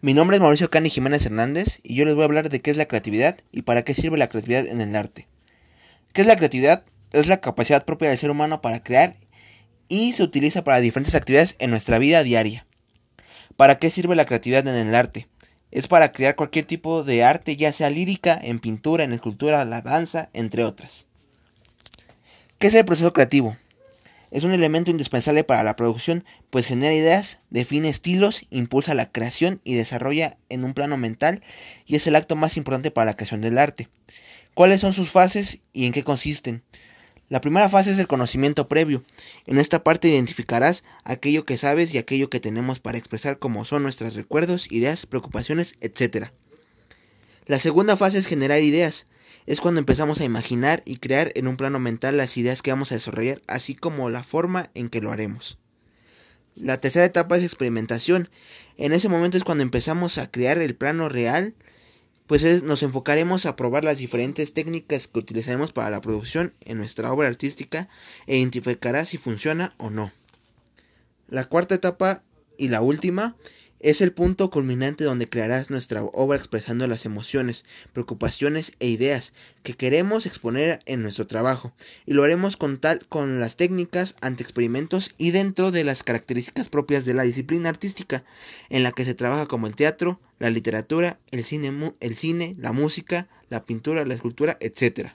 Mi nombre es Mauricio Cani Jiménez Hernández y yo les voy a hablar de qué es la creatividad y para qué sirve la creatividad en el arte. ¿Qué es la creatividad? Es la capacidad propia del ser humano para crear y se utiliza para diferentes actividades en nuestra vida diaria. ¿Para qué sirve la creatividad en el arte? Es para crear cualquier tipo de arte, ya sea lírica, en pintura, en escultura, la danza, entre otras. ¿Qué es el proceso creativo? Es un elemento indispensable para la producción, pues genera ideas, define estilos, impulsa la creación y desarrolla en un plano mental y es el acto más importante para la creación del arte. ¿Cuáles son sus fases y en qué consisten? La primera fase es el conocimiento previo. En esta parte identificarás aquello que sabes y aquello que tenemos para expresar como son nuestros recuerdos, ideas, preocupaciones, etc. La segunda fase es generar ideas es cuando empezamos a imaginar y crear en un plano mental las ideas que vamos a desarrollar, así como la forma en que lo haremos. La tercera etapa es experimentación. En ese momento es cuando empezamos a crear el plano real, pues nos enfocaremos a probar las diferentes técnicas que utilizaremos para la producción en nuestra obra artística e identificará si funciona o no. La cuarta etapa y la última es el punto culminante donde crearás nuestra obra expresando las emociones, preocupaciones e ideas que queremos exponer en nuestro trabajo, y lo haremos con tal con las técnicas ante experimentos y dentro de las características propias de la disciplina artística, en la que se trabaja como el teatro, la literatura, el cine, el cine la música, la pintura, la escultura, etc.